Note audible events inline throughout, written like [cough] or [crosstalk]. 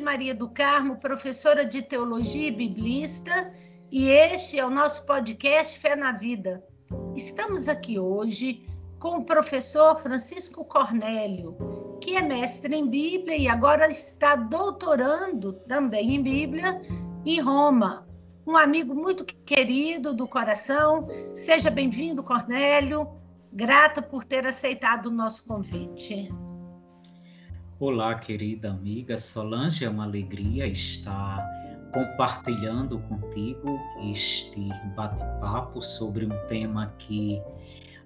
Maria do Carmo, professora de teologia e biblista, e este é o nosso podcast Fé na Vida. Estamos aqui hoje com o professor Francisco Cornélio, que é mestre em Bíblia e agora está doutorando também em Bíblia em Roma. Um amigo muito querido do coração. Seja bem-vindo, Cornélio. Grata por ter aceitado o nosso convite. Olá, querida amiga Solange, é uma alegria estar compartilhando contigo este bate-papo sobre um tema que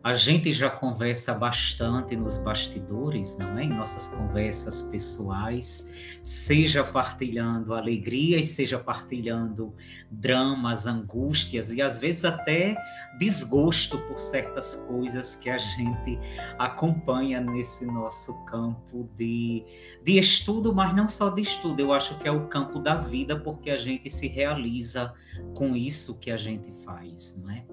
a gente já conversa bastante nos bastidores, não é? Em nossas conversas pessoais, seja partilhando alegrias, seja partilhando dramas, angústias e às vezes até desgosto por certas coisas que a gente acompanha nesse nosso campo de, de estudo, mas não só de estudo, eu acho que é o campo da vida, porque a gente se realiza com isso que a gente faz, não é?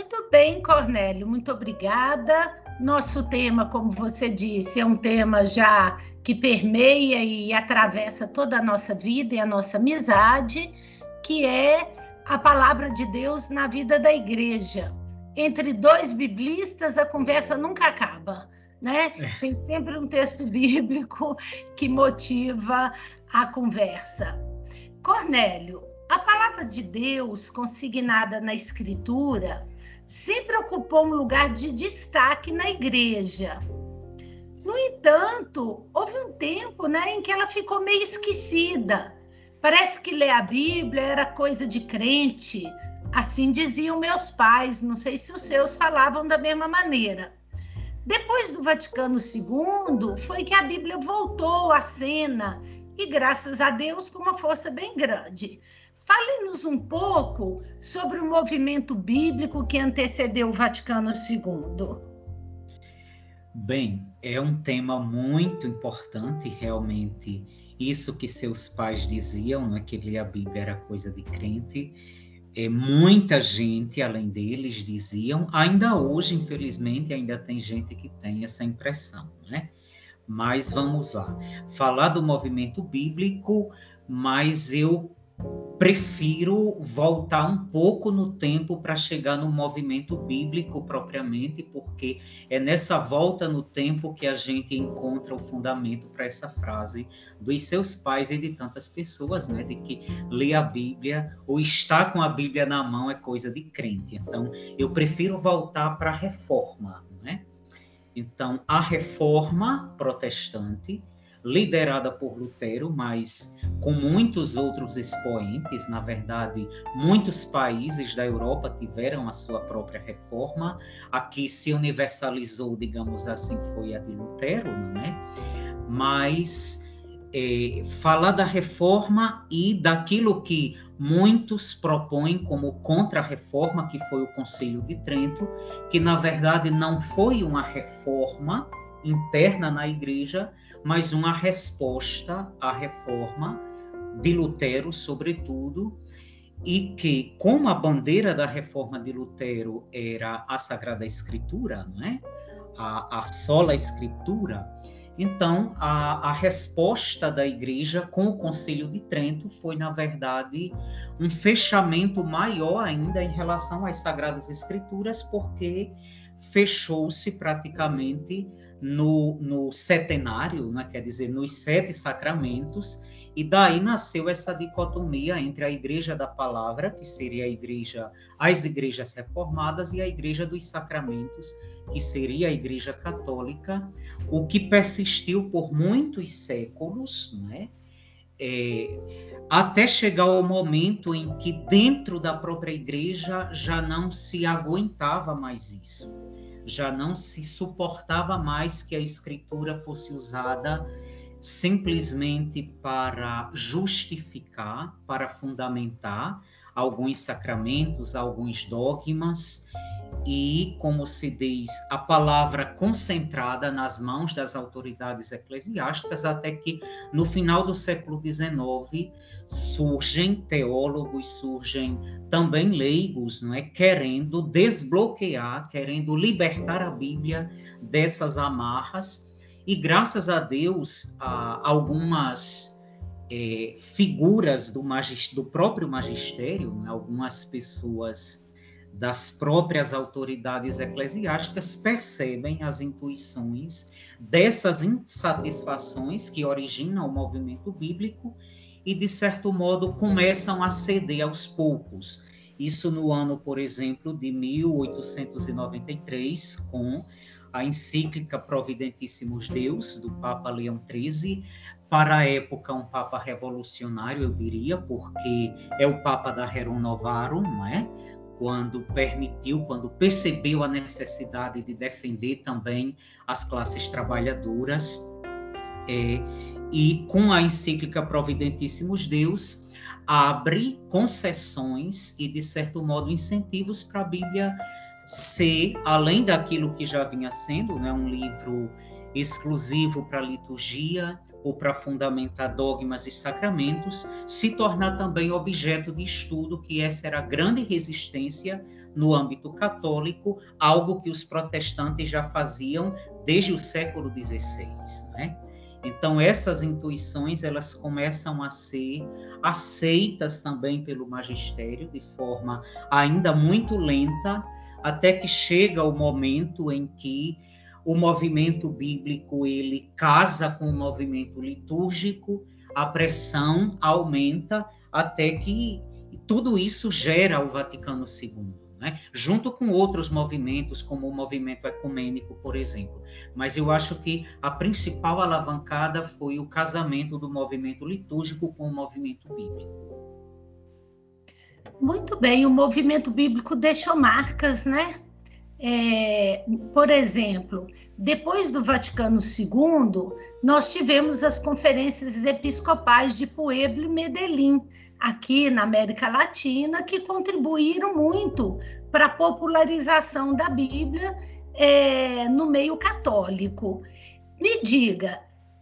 Muito bem, Cornélio, muito obrigada. Nosso tema, como você disse, é um tema já que permeia e atravessa toda a nossa vida e a nossa amizade, que é a palavra de Deus na vida da igreja. Entre dois biblistas, a conversa nunca acaba, né? É. Tem sempre um texto bíblico que motiva a conversa. Cornélio, a palavra de Deus consignada na Escritura sempre ocupou um lugar de destaque na igreja. No entanto, houve um tempo né, em que ela ficou meio esquecida. Parece que ler a Bíblia era coisa de crente. Assim diziam meus pais, não sei se os seus falavam da mesma maneira. Depois do Vaticano II, foi que a Bíblia voltou à cena e, graças a Deus, com uma força bem grande. Fale-nos um pouco sobre o movimento bíblico que antecedeu o Vaticano II. Bem, é um tema muito importante, realmente. Isso que seus pais diziam, não é que ler a Bíblia era coisa de crente. É, muita gente, além deles, diziam. Ainda hoje, infelizmente, ainda tem gente que tem essa impressão, né? Mas vamos lá. Falar do movimento bíblico, mas eu prefiro voltar um pouco no tempo para chegar no movimento bíblico propriamente, porque é nessa volta no tempo que a gente encontra o fundamento para essa frase dos seus pais e de tantas pessoas, né, de que ler a Bíblia ou estar com a Bíblia na mão é coisa de crente. Então, eu prefiro voltar para a reforma, né? Então, a reforma protestante liderada por Lutero, mas com muitos outros expoentes. Na verdade, muitos países da Europa tiveram a sua própria reforma. Aqui se universalizou, digamos assim, foi a de Lutero, não é? Mas é, falar da reforma e daquilo que muitos propõem como contra-reforma, que foi o Conselho de Trento, que na verdade não foi uma reforma interna na igreja, mas uma resposta à reforma de Lutero, sobretudo, e que, como a bandeira da reforma de Lutero era a Sagrada Escritura, não é? a, a sola Escritura, então a, a resposta da igreja com o Concílio de Trento foi, na verdade, um fechamento maior ainda em relação às Sagradas Escrituras, porque fechou-se praticamente no, no setenário, né, quer dizer, nos sete sacramentos, e daí nasceu essa dicotomia entre a Igreja da Palavra, que seria a igreja, as igrejas reformadas, e a Igreja dos Sacramentos, que seria a Igreja Católica, o que persistiu por muitos séculos, né? É, até chegar ao momento em que dentro da própria igreja já não se aguentava mais isso já não se suportava mais que a escritura fosse usada simplesmente para justificar, para fundamentar alguns sacramentos, alguns dogmas e, como se diz, a palavra concentrada nas mãos das autoridades eclesiásticas, até que no final do século XIX surgem teólogos, surgem também leigos, não é, querendo desbloquear, querendo libertar a Bíblia dessas amarras. E graças a Deus, algumas é, figuras do, do, próprio magistério, né, algumas pessoas das próprias autoridades eclesiásticas percebem as intuições dessas insatisfações que originam o movimento bíblico e, de certo modo, começam a ceder aos poucos. Isso no ano, por exemplo, de 1893, com a encíclica Providentíssimos Deus, do Papa Leão XIII, para a época um Papa revolucionário, eu diria, porque é o Papa da Rerum Novarum, não é? quando permitiu, quando percebeu a necessidade de defender também as classes trabalhadoras, é, e com a encíclica Providentíssimos Deus, abre concessões e, de certo modo, incentivos para a Bíblia ser, além daquilo que já vinha sendo, né, um livro exclusivo para liturgia, ou para fundamentar dogmas e sacramentos, se tornar também objeto de estudo, que essa era a grande resistência no âmbito católico, algo que os protestantes já faziam desde o século XVI, né? Então essas intuições elas começam a ser aceitas também pelo magistério de forma ainda muito lenta, até que chega o momento em que o movimento bíblico ele casa com o movimento litúrgico, a pressão aumenta até que tudo isso gera o Vaticano II, né? junto com outros movimentos, como o movimento ecumênico, por exemplo. Mas eu acho que a principal alavancada foi o casamento do movimento litúrgico com o movimento bíblico. Muito bem, o movimento bíblico deixou marcas, né? É, por exemplo, depois do Vaticano II, nós tivemos as conferências episcopais de Puebla e Medellín, aqui na América Latina, que contribuíram muito para a popularização da Bíblia é, no meio católico. Me diga,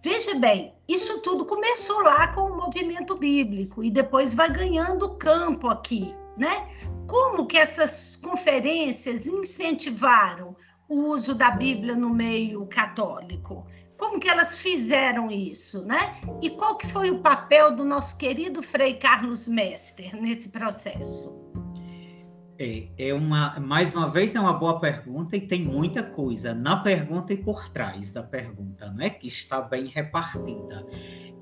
veja bem, isso tudo começou lá com o movimento bíblico e depois vai ganhando campo aqui, né? Como que essas conferências incentivaram o uso da Bíblia no meio católico? Como que elas fizeram isso, né? E qual que foi o papel do nosso querido Frei Carlos Mester nesse processo? É, é uma, mais uma vez, é uma boa pergunta e tem muita coisa na pergunta e por trás da pergunta, não é? Que está bem repartida.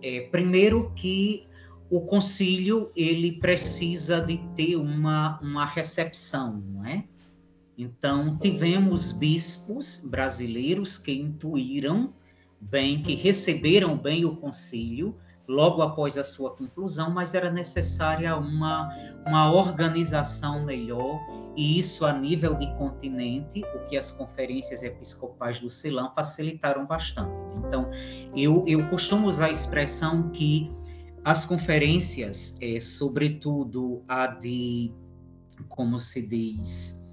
É, primeiro que o concílio ele precisa de ter uma, uma recepção, não é? Então, tivemos bispos brasileiros que intuíram bem, que receberam bem o concílio logo após a sua conclusão, mas era necessária uma, uma organização melhor, e isso a nível de continente, o que as conferências episcopais do Ceilão facilitaram bastante. Então, eu, eu costumo usar a expressão que as conferências, é, sobretudo a de, como se diz,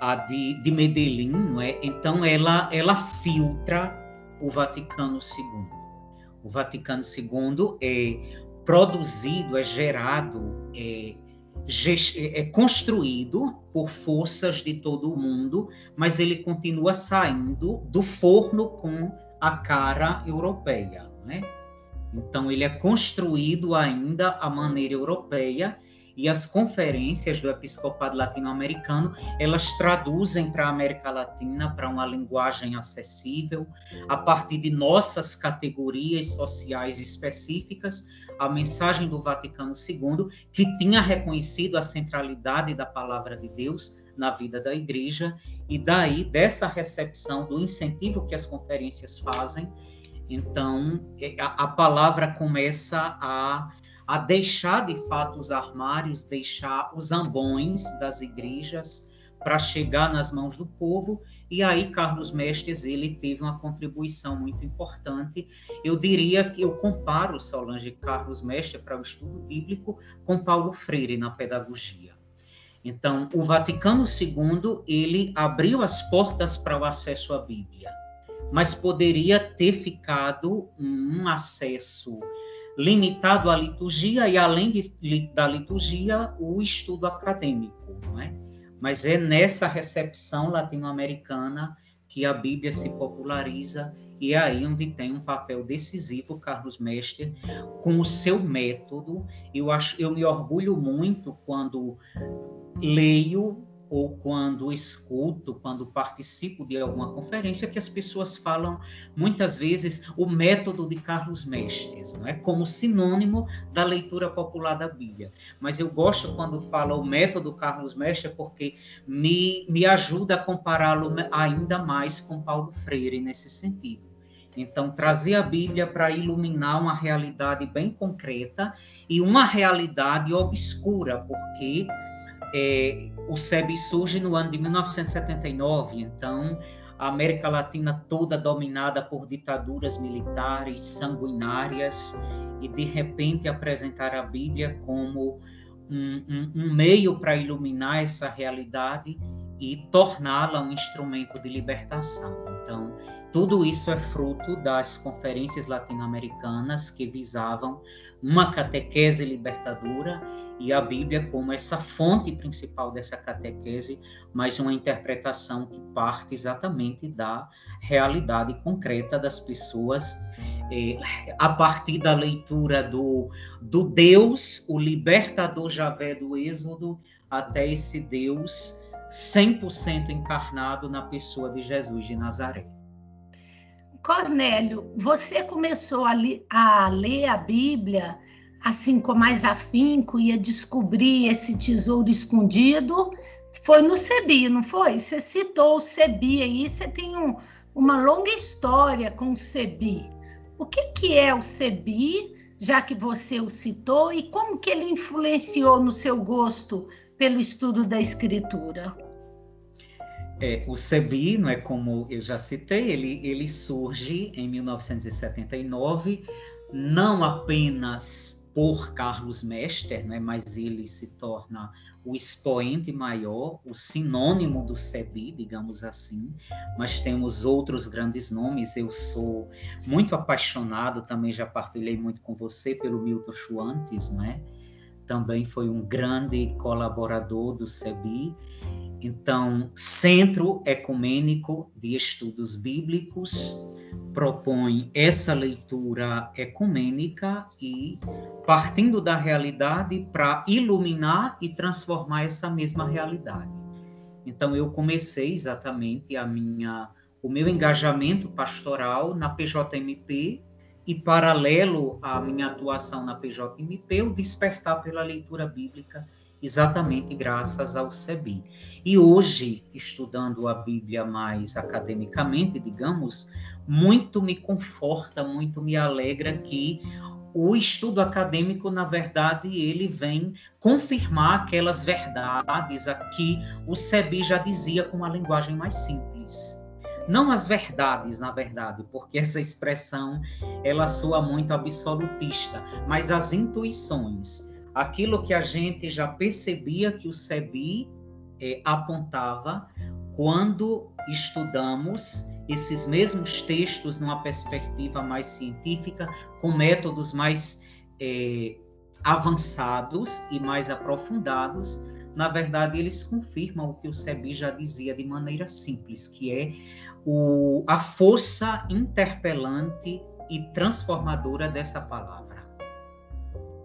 a de, de Medellín, não é? então ela, ela filtra o Vaticano II. O Vaticano II é produzido, é gerado, é, é construído por forças de todo o mundo, mas ele continua saindo do forno com a cara europeia. Não é? Então, ele é construído ainda à maneira europeia e as conferências do episcopado latino-americano, elas traduzem para a América Latina para uma linguagem acessível, a partir de nossas categorias sociais específicas, a mensagem do Vaticano II, que tinha reconhecido a centralidade da palavra de Deus na vida da igreja, e daí dessa recepção do incentivo que as conferências fazem, então, é, a, a palavra começa a, a deixar de fato os armários, deixar os ambões das igrejas para chegar nas mãos do povo. E aí Carlos Mestres ele teve uma contribuição muito importante. Eu diria que eu comparo Solange Carlos Mestres para o estudo bíblico com Paulo Freire na pedagogia. Então, o Vaticano II ele abriu as portas para o acesso à Bíblia mas poderia ter ficado um acesso limitado à liturgia e, além de, da liturgia, o estudo acadêmico, não é? Mas é nessa recepção latino-americana que a Bíblia se populariza e é aí onde tem um papel decisivo Carlos Mestre com o seu método. Eu acho, eu me orgulho muito quando leio ou quando escuto, quando participo de alguma conferência, que as pessoas falam muitas vezes o método de Carlos Mestres, não é como sinônimo da leitura popular da Bíblia. Mas eu gosto quando fala o método Carlos Mestres porque me, me ajuda a compará-lo ainda mais com Paulo Freire nesse sentido. Então, trazer a Bíblia para iluminar uma realidade bem concreta e uma realidade obscura, porque é, o SEB surge no ano de 1979, então a América Latina toda dominada por ditaduras militares sanguinárias, e de repente apresentar a Bíblia como um, um, um meio para iluminar essa realidade e torná-la um instrumento de libertação. Então, tudo isso é fruto das conferências latino-americanas que visavam uma catequese libertadora e a Bíblia como essa fonte principal dessa catequese, mas uma interpretação que parte exatamente da realidade concreta das pessoas, eh, a partir da leitura do, do Deus, o libertador Javé do Êxodo, até esse Deus 100% encarnado na pessoa de Jesus de Nazaré. Cornélio, você começou a, li, a ler a Bíblia assim com mais afinco e a descobrir esse tesouro escondido foi no Sebi, não foi? Você citou o Sebi aí, você tem um, uma longa história com o Sebi. O que, que é o Sebi, já que você o citou, e como que ele influenciou no seu gosto pelo estudo da escritura? É, o CEBI, não é como eu já citei, ele, ele surge em 1979, não apenas por Carlos Mester, né, mas ele se torna o expoente maior, o sinônimo do CEBI, digamos assim, mas temos outros grandes nomes. Eu sou muito apaixonado, também já partilhei muito com você pelo Milton Schwantes, né? Também foi um grande colaborador do CEBI então, Centro Ecumênico de Estudos Bíblicos propõe essa leitura ecumênica e partindo da realidade para iluminar e transformar essa mesma realidade. Então eu comecei exatamente a minha o meu engajamento pastoral na PJMP e paralelo à minha atuação na PJMP, o despertar pela leitura bíblica exatamente graças ao CEBI. E hoje, estudando a Bíblia mais academicamente, digamos, muito me conforta, muito me alegra que o estudo acadêmico, na verdade, ele vem confirmar aquelas verdades aqui o CEBI já dizia com uma linguagem mais simples. Não as verdades, na verdade, porque essa expressão ela soa muito absolutista, mas as intuições aquilo que a gente já percebia que o SEBI é, apontava quando estudamos esses mesmos textos numa perspectiva mais científica, com métodos mais é, avançados e mais aprofundados, na verdade, eles confirmam o que o SEBI já dizia de maneira simples, que é o, a força interpelante e transformadora dessa palavra.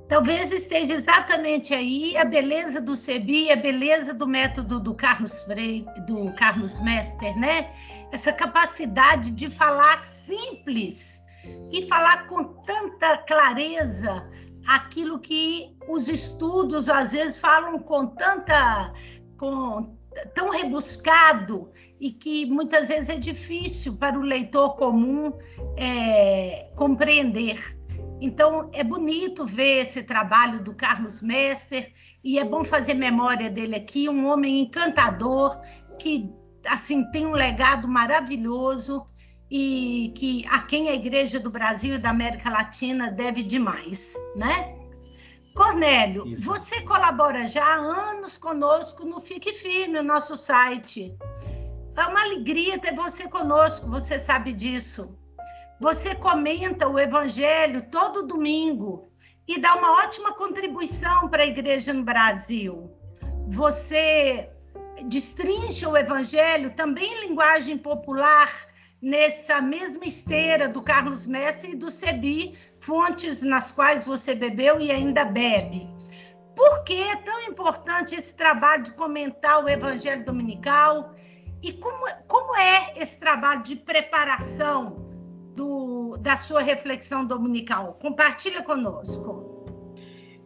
Talvez esteja exatamente aí a beleza do CEBI, a beleza do método do Carlos Freire, do Carlos Mester, né? Essa capacidade de falar simples e falar com tanta clareza aquilo que os estudos às vezes falam com tanta com tão rebuscado e que muitas vezes é difícil para o leitor comum é, compreender. Então, é bonito ver esse trabalho do Carlos Mester e é bom fazer memória dele aqui, um homem encantador que assim tem um legado maravilhoso e que a quem a Igreja do Brasil e da América Latina deve demais, né? Cornélio, Isso. você colabora já há anos conosco no Fique Firme, o nosso site. É uma alegria ter você conosco, você sabe disso. Você comenta o Evangelho todo domingo e dá uma ótima contribuição para a igreja no Brasil. Você destrincha o Evangelho também em linguagem popular, nessa mesma esteira do Carlos Mestre e do Sebi, fontes nas quais você bebeu e ainda bebe. Por que é tão importante esse trabalho de comentar o Evangelho Dominical? E como, como é esse trabalho de preparação do, da sua reflexão dominical? Compartilha conosco.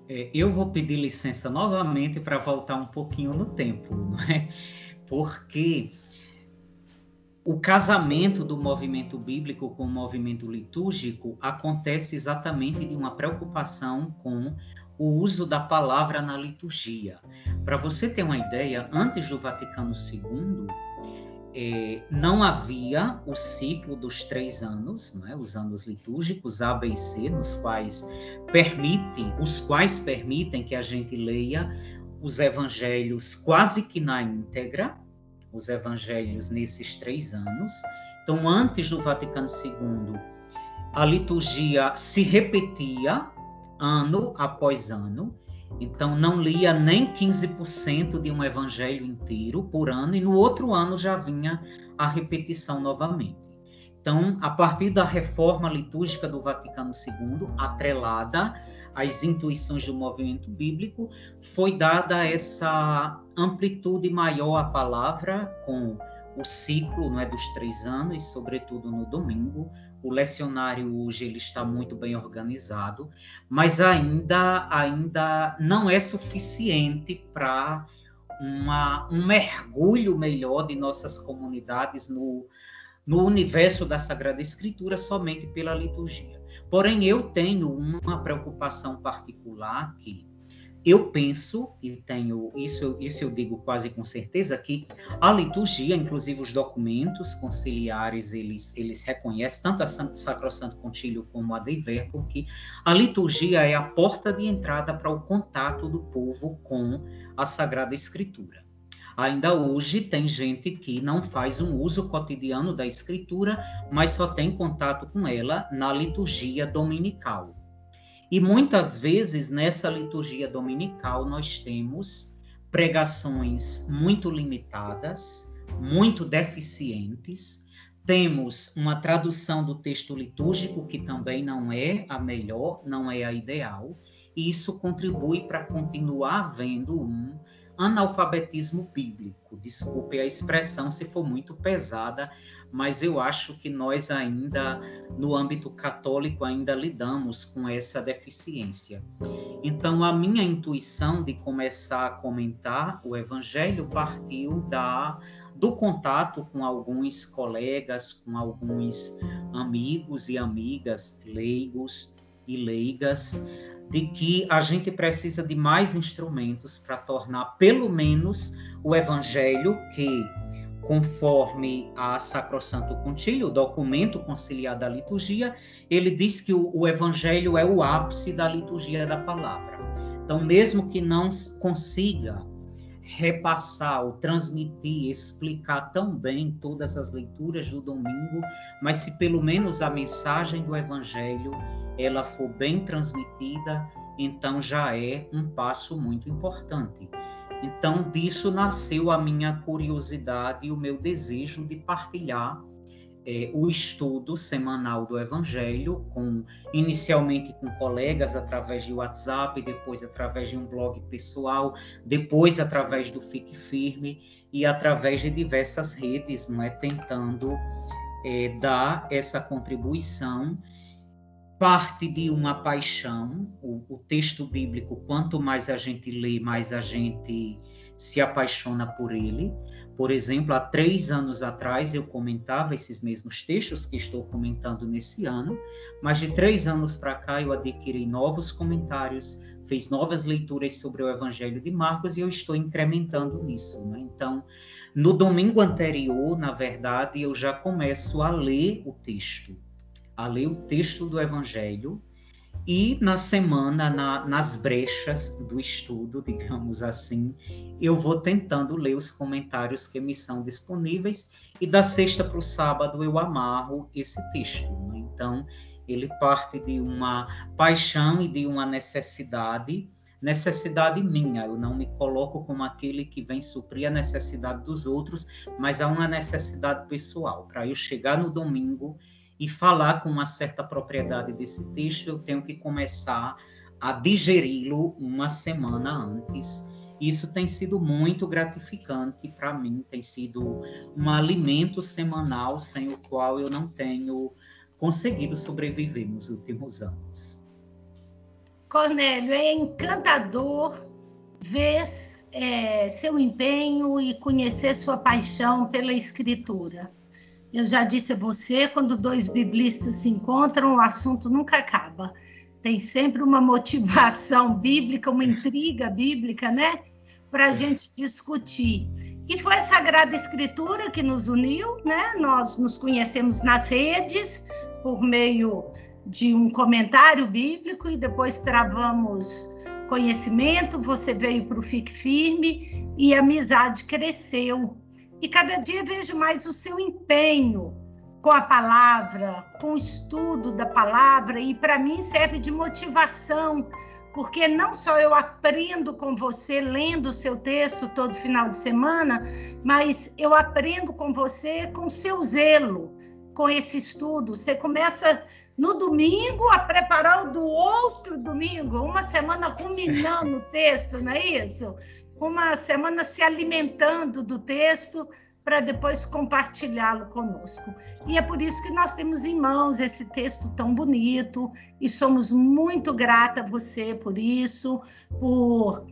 É, eu vou pedir licença novamente para voltar um pouquinho no tempo, [laughs] não é? Porque o casamento do movimento bíblico com o movimento litúrgico acontece exatamente de uma preocupação com o uso da palavra na liturgia. Para você ter uma ideia, antes do Vaticano II, é, não havia o ciclo dos três anos, né, os anos litúrgicos A, B e C, nos quais permite, os quais permitem que a gente leia os evangelhos quase que na íntegra, os evangelhos nesses três anos. Então, antes do Vaticano II, a liturgia se repetia ano após ano. Então, não lia nem 15% de um evangelho inteiro por ano, e no outro ano já vinha a repetição novamente. Então, a partir da reforma litúrgica do Vaticano II, atrelada às intuições do movimento bíblico, foi dada essa amplitude maior à palavra, com o ciclo não é, dos três anos, sobretudo no domingo, o lecionário hoje ele está muito bem organizado, mas ainda, ainda não é suficiente para um mergulho melhor de nossas comunidades no, no universo da Sagrada Escritura somente pela liturgia. Porém, eu tenho uma preocupação particular que eu penso, e tenho isso, isso eu digo quase com certeza, que a liturgia, inclusive os documentos conciliares, eles, eles reconhecem, tanto a Santo Sacrosanto Contílio como a Dei Verbo, que a liturgia é a porta de entrada para o contato do povo com a Sagrada Escritura. Ainda hoje tem gente que não faz um uso cotidiano da Escritura, mas só tem contato com ela na liturgia dominical. E muitas vezes nessa liturgia dominical nós temos pregações muito limitadas, muito deficientes. Temos uma tradução do texto litúrgico que também não é a melhor, não é a ideal, e isso contribui para continuar havendo um analfabetismo bíblico. Desculpe a expressão se for muito pesada, mas eu acho que nós ainda, no âmbito católico, ainda lidamos com essa deficiência. Então, a minha intuição de começar a comentar o Evangelho partiu da do contato com alguns colegas, com alguns amigos e amigas leigos e leigas, de que a gente precisa de mais instrumentos para tornar pelo menos o evangelho que conforme a Sacrosanto Concílio, o documento conciliar da liturgia, ele diz que o, o, evangelho é o ápice da liturgia da palavra. Então, mesmo que não consiga repassar ou transmitir, explicar tão bem todas as leituras do domingo, mas se pelo menos a mensagem do evangelho ela for bem transmitida, então já é um passo muito importante. Então, disso nasceu a minha curiosidade e o meu desejo de partilhar é, o estudo semanal do Evangelho, com inicialmente com colegas através de WhatsApp, depois através de um blog pessoal, depois através do Fique Firme e através de diversas redes, não é, tentando é, dar essa contribuição parte de uma paixão. O, o, texto bíblico, quanto mais a gente lê, mais a gente se apaixona por ele. Por exemplo, há três anos atrás eu comentava esses mesmos textos que estou comentando nesse ano, mas de três anos para cá eu adquiri novos comentários, fiz novas leituras sobre o Evangelho de Marcos e eu estou incrementando nisso. Né? Então, no domingo anterior, na verdade, eu já começo a ler o texto a ler o texto do Evangelho e na semana, na, nas brechas do estudo, digamos assim, eu vou tentando ler os comentários que me são disponíveis e da sexta para o sábado eu amarro esse texto. Né? Então, ele parte de uma paixão e de uma necessidade necessidade minha. Eu não me coloco como aquele que vem suprir a necessidade dos outros, mas há uma necessidade pessoal. Para eu chegar no domingo e falar com uma certa propriedade desse texto, eu tenho que começar a digeri-lo uma semana antes. Isso tem sido muito gratificante para mim, tem sido um alimento semanal sem o qual eu não tenho conseguido sobreviver nos últimos anos. Cornélio, é encantador ver é, seu empenho e conhecer sua paixão pela escritura. Eu já disse a você, quando dois biblistas se encontram, o assunto nunca acaba. Tem sempre uma motivação [laughs] bíblica, uma intriga bíblica, né? Para a gente discutir. E foi a Sagrada Escritura que nos uniu, né? Nós nos conhecemos nas redes por meio de um comentário bíblico e depois travamos conhecimento. Você veio para o Fique Firme e a amizade cresceu e cada dia vejo mais o seu empenho com a palavra, com o estudo da palavra, e para mim serve de motivação, porque não só eu aprendo com você lendo o seu texto todo final de semana, mas eu aprendo com você com seu zelo, com esse estudo. Você começa no domingo a preparar o do outro domingo, uma semana ruminando o texto, não é isso? Uma semana se alimentando do texto para depois compartilhá-lo conosco. E é por isso que nós temos em mãos esse texto tão bonito e somos muito grata a você por isso, por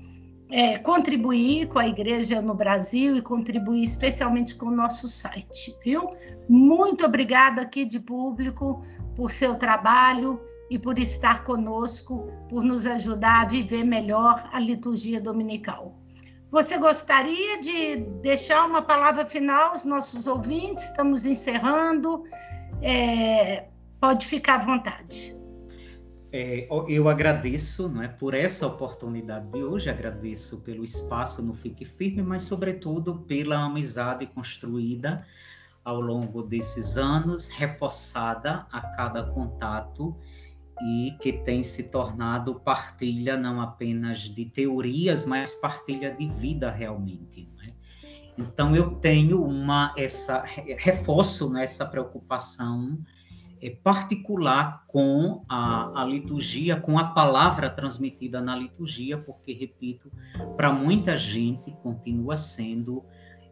é, contribuir com a igreja no Brasil e contribuir especialmente com o nosso site, viu? Muito obrigada aqui de público por seu trabalho e por estar conosco, por nos ajudar a viver melhor a liturgia dominical. Você gostaria de deixar uma palavra final aos nossos ouvintes? Estamos encerrando. É, pode ficar à vontade. É, eu agradeço não é, por essa oportunidade de hoje, agradeço pelo espaço no Fique Firme, mas, sobretudo, pela amizade construída ao longo desses anos, reforçada a cada contato e que tem se tornado partilha não apenas de teorias, mas partilha de vida realmente. É? Então eu tenho uma essa reforço né, preocupação é, particular com a, a liturgia, com a palavra transmitida na liturgia, porque repito, para muita gente continua sendo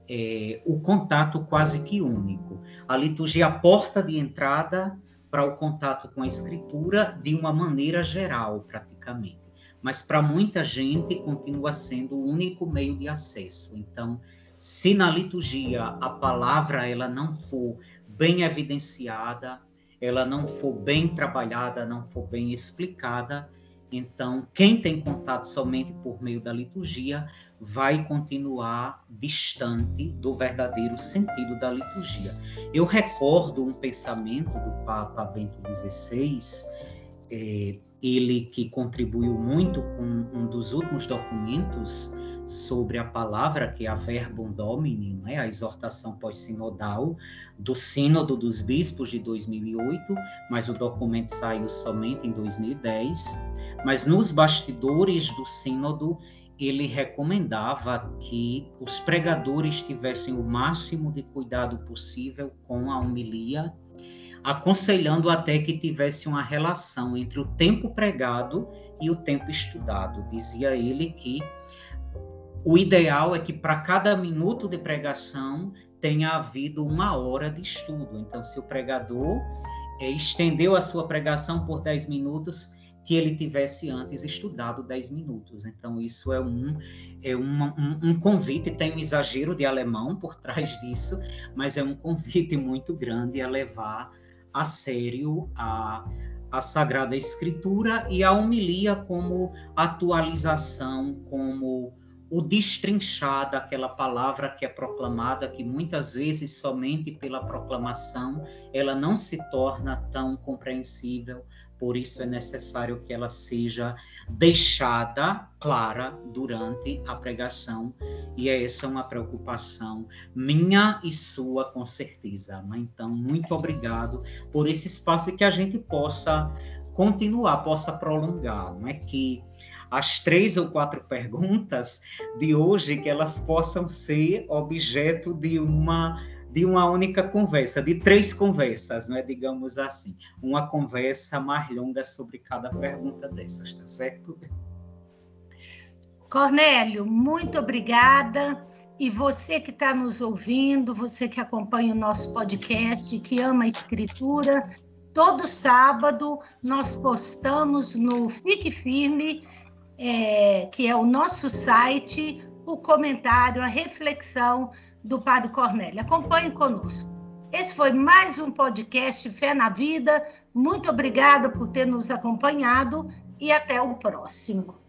é, o contato quase que único. A liturgia é a porta de entrada para o contato com a escritura de uma maneira geral, praticamente. Mas para muita gente continua sendo o único meio de acesso. Então, se na liturgia a palavra ela não for bem evidenciada, ela não for bem trabalhada, não for bem explicada, então, quem tem contato somente por meio da liturgia vai continuar distante do verdadeiro sentido da liturgia. Eu recordo um pensamento do Papa Bento XVI, é, ele que contribuiu muito com um dos últimos documentos sobre a palavra, que é a Verbum Domini, é? a exortação pós-sinodal do Sínodo dos Bispos de 2008, mas o documento saiu somente em 2010. Mas nos bastidores do Sínodo, ele recomendava que os pregadores tivessem o máximo de cuidado possível com a homilia, aconselhando até que tivesse uma relação entre o tempo pregado e o tempo estudado. Dizia ele que o ideal é que para cada minuto de pregação tenha havido uma hora de estudo. Então, se o pregador é, estendeu a sua pregação por 10 minutos, que ele tivesse antes estudado 10 minutos. Então, isso é um, é um, um, convite, tem um exagero de alemão por trás disso, mas é um convite muito grande a levar a sério a, a Sagrada Escritura e a homilia como atualização, como o destrinchar daquela palavra que é proclamada, que muitas vezes somente pela proclamação ela não se torna tão compreensível, por isso é necessário que ela seja deixada clara durante a pregação, e essa é uma preocupação minha e sua, com certeza. Então, muito obrigado por esse espaço que a gente possa continuar, possa prolongar, não é que as três ou quatro [laughs] perguntas de hoje que elas possam ser objeto de uma de uma única conversa, de três conversas, não é? Digamos assim, uma conversa mais longa sobre cada pergunta dessas, tá certo? Cornélio, muito obrigada. E você que está nos ouvindo, você que acompanha o nosso podcast, que ama a escritura, todo sábado nós postamos no Fique Firme, é, que é o nosso site, o comentário, a reflexão do Padre Cornélio. Acompanhe conosco. Esse foi mais um podcast Fé na Vida. Muito obrigada por ter nos acompanhado e até o próximo.